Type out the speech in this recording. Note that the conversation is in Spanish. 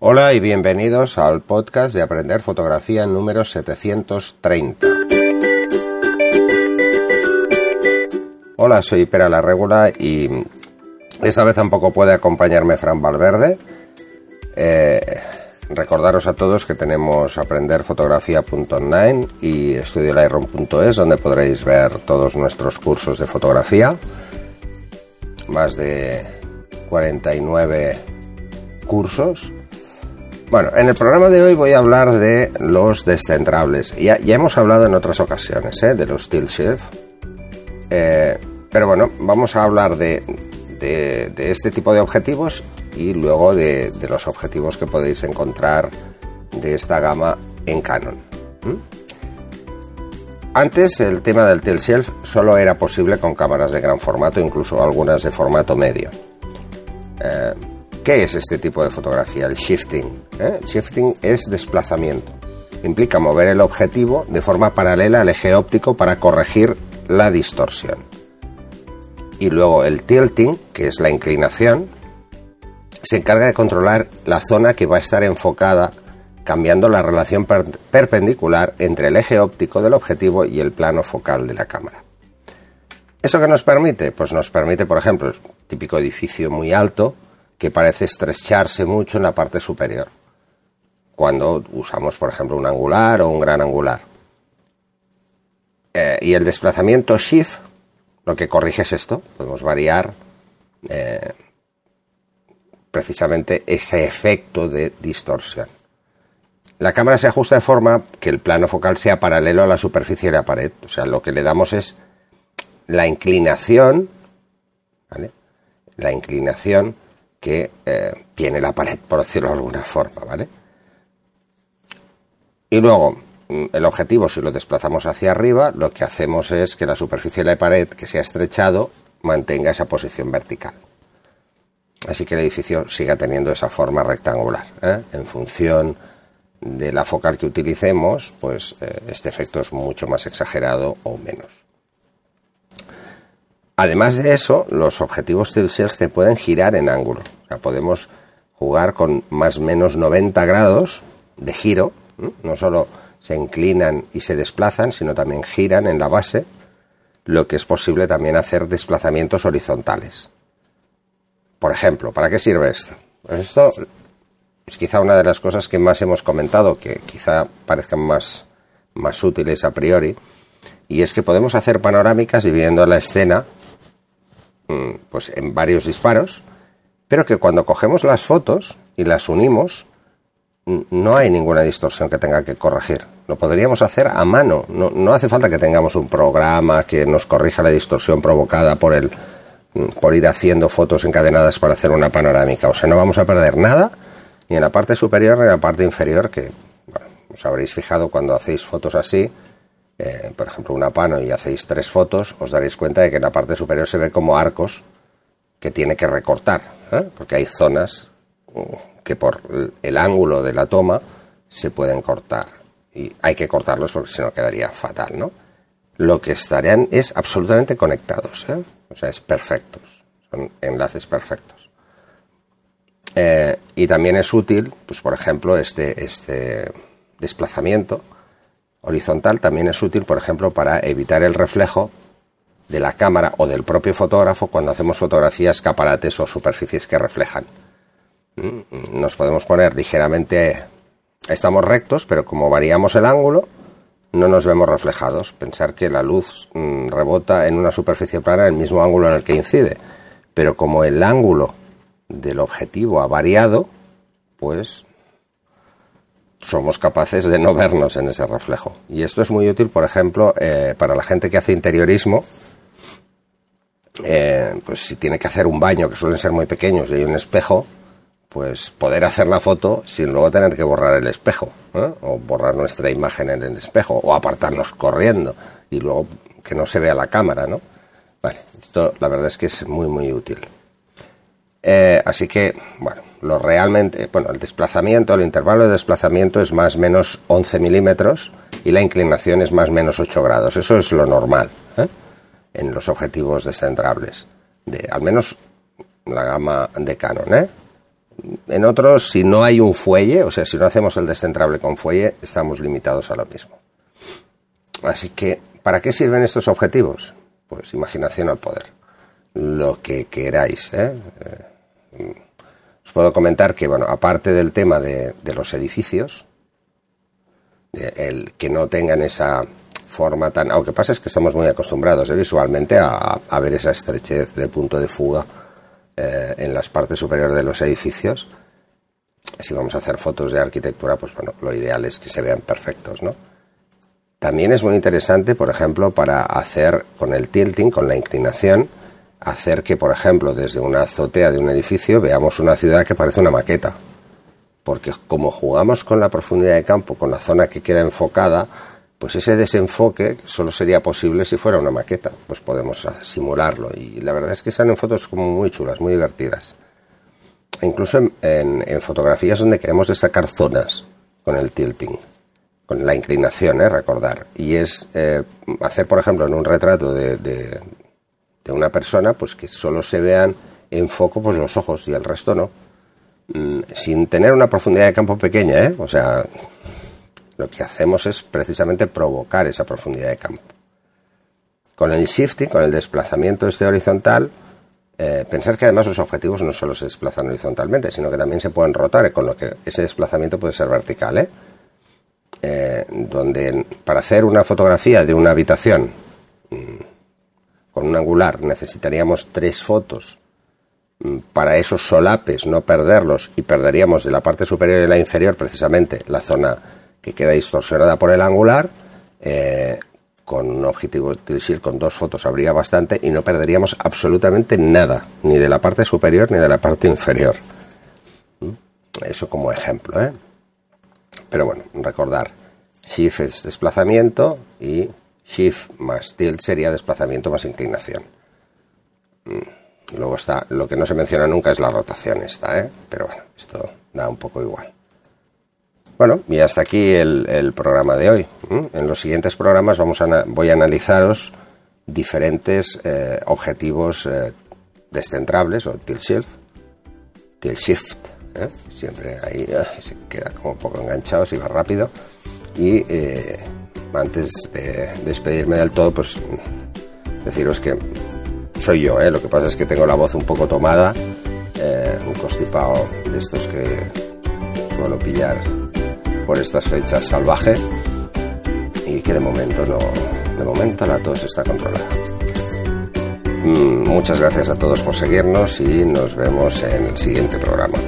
Hola y bienvenidos al podcast de Aprender Fotografía número 730. Hola, soy Pera la Regula y esta vez tampoco puede acompañarme Fran Valverde. Eh, recordaros a todos que tenemos aprenderfotografía.online y estudiolightroom.es donde podréis ver todos nuestros cursos de fotografía. Más de 49 cursos bueno, en el programa de hoy voy a hablar de los descentrables. Ya, ya hemos hablado en otras ocasiones ¿eh? de los tilt shift. Eh, pero bueno, vamos a hablar de, este tipo de objetivos y luego de, los objetivos que podéis encontrar de esta gama en Canon. Antes el tema del tilt shelf solo era posible con cámaras de gran formato, incluso algunas de formato medio. Eh, ¿Qué es este tipo de fotografía? El shifting. ¿eh? shifting es desplazamiento. Implica mover el objetivo de forma paralela al eje óptico para corregir la distorsión. Y luego el tilting, que es la inclinación, se encarga de controlar la zona que va a estar enfocada cambiando la relación perpendicular entre el eje óptico del objetivo y el plano focal de la cámara. ¿Eso qué nos permite? Pues nos permite, por ejemplo, típico edificio muy alto, que parece estrecharse mucho en la parte superior, cuando usamos, por ejemplo, un angular o un gran angular. Eh, y el desplazamiento shift lo que corrige es esto, podemos variar eh, precisamente ese efecto de distorsión. La cámara se ajusta de forma que el plano focal sea paralelo a la superficie de la pared, o sea, lo que le damos es la inclinación, ¿vale? La inclinación que eh, tiene la pared, por decirlo de alguna forma, ¿vale? Y luego, mm, el objetivo, si lo desplazamos hacia arriba, lo que hacemos es que la superficie de la pared que se ha estrechado mantenga esa posición vertical. Así que el edificio siga teniendo esa forma rectangular. ¿eh? En función de la focal que utilicemos, pues eh, este efecto es mucho más exagerado o menos. Además de eso, los objetivos tilt se pueden girar en ángulo. O podemos jugar con más o menos 90 grados de giro. No solo se inclinan y se desplazan, sino también giran en la base, lo que es posible también hacer desplazamientos horizontales. Por ejemplo, ¿para qué sirve esto? Pues esto es quizá una de las cosas que más hemos comentado, que quizá parezcan más, más útiles a priori, y es que podemos hacer panorámicas dividiendo la escena pues en varios disparos, pero que cuando cogemos las fotos y las unimos, no hay ninguna distorsión que tenga que corregir. Lo podríamos hacer a mano. No, hace falta que tengamos un programa que nos corrija la distorsión provocada por el mm, por ir haciendo fotos encadenadas para hacer una panorámica. O sea, no vamos a perder nada ni en la parte superior ni en la parte inferior, que os habréis fijado cuando hacéis fotos así, eh, por ejemplo, una pano y hacéis tres fotos, os daréis cuenta de que en la parte superior se ve como arcos que tiene que recortar, ¿eh? porque hay zonas mm, que por el ángulo de la toma se pueden cortar. Y hay que cortarlos porque si no quedaría fatal, ¿no? Lo que estarían es absolutamente conectados, ¿eh? o sea, es perfectos, son enlaces perfectos. y también es útil, pues por ejemplo, este, este desplazamiento horizontal también es útil, por ejemplo, para evitar el reflejo de la cámara o del propio fotógrafo cuando hacemos fotografías, escaparates o superficies que reflejan. Mm, nos podemos poner ligeramente, estamos rectos, pero como variamos el ángulo, no nos vemos reflejados. Pensar que la luz mm, rebota en una superficie plana el mismo ángulo en el que incide, pero como el ángulo del objetivo ha variado, pues somos capaces de no vernos en ese reflejo. Y esto es muy útil, por ejemplo, eh, para la gente que hace interiorismo. Eh, pues si tiene que hacer un baño, que suelen ser muy pequeños, y hay un espejo, pues poder hacer la foto sin luego tener que borrar el espejo, ¿eh? o borrar nuestra imagen en el espejo, o apartarnos corriendo, y luego que no se vea la cámara, ¿no? Vale, esto la verdad es que es muy, muy útil. así que, bueno, lo realmente, bueno, el desplazamiento, el intervalo de desplazamiento es más o menos 11 milímetros y la inclinación es más menos 8 grados. Eso es lo normal ¿eh? en los objetivos descentrables, de al menos la gama de Canon. ¿eh? en otros, si no hay un fuelle, o sea, si no hacemos el descentrable con fuelle, estamos limitados a lo mismo. Así que, ¿para qué sirven estos objetivos? Pues imaginación al poder. Lo que queráis. ¿eh? Eh, os puedo comentar que, bueno, aparte del tema de, los edificios, el que no tengan esa forma tan... Aunque pasa es que estamos muy acostumbrados ¿eh? visualmente a, ver esa estrechez de punto de fuga en las partes superiores de los edificios. Si vamos a hacer fotos de arquitectura, pues bueno, lo ideal es que se vean perfectos, ¿no? También es muy interesante, por ejemplo, para hacer con el tilting, con la inclinación, hacer que, por ejemplo, desde una azotea de un edificio veamos una ciudad que parece una maqueta. Porque como jugamos con la profundidad de campo, con la zona que queda enfocada, pues ese desenfoque solo sería posible si fuera una maqueta. Pues podemos simularlo. Y la verdad es que salen fotos como muy chulas, muy divertidas. incluso en fotografías donde queremos destacar zonas con el tilting con la inclinación, ¿eh? recordar. Y es eh, hacer, por ejemplo, en un retrato de, una persona, pues que solo se vean en foco pues los ojos y el resto no. Mm, sin tener una profundidad de campo pequeña, ¿eh? O sea, lo que hacemos es precisamente provocar esa profundidad de campo. Con el shifting, con el desplazamiento este horizontal, eh, pensar que además los objetivos no solo se desplazan horizontalmente, sino que también se pueden rotar, con lo que ese desplazamiento puede ser vertical, ¿eh? Eh, donde para hacer una fotografía de una habitación mm, con un angular necesitaríamos tres fotos mm, para esos solapes, no perderlos, y perderíamos de la parte superior y la inferior precisamente la zona que queda distorsionada por el angular, eh, con un objetivo de con dos fotos habría bastante y no perderíamos absolutamente nada, ni de la parte superior ni de la parte inferior. Mm, eso como ejemplo, ¿eh? Pero bueno, recordar, shift es desplazamiento y shift más tilt sería desplazamiento más inclinación. Mm, luego está, lo que no se menciona nunca es la rotación esta, ¿eh? Pero bueno, esto da un poco igual. Bueno, y hasta aquí el, programa de hoy. En los siguientes programas vamos a, voy a analizaros diferentes eh, objetivos eh, descentrables o tilt shift, tilt shift ¿eh? siempre ahí eh, se queda como un poco enganchado, si va rápido. Y antes de despedirme del todo, pues deciros que soy yo, lo que pasa es que tengo la voz un poco tomada, un constipado de estos que suelo pillar por estas fechas salvaje y que de momento no, de momento la tos está controlada. Mm, muchas gracias a todos por seguirnos y nos vemos en el siguiente programa.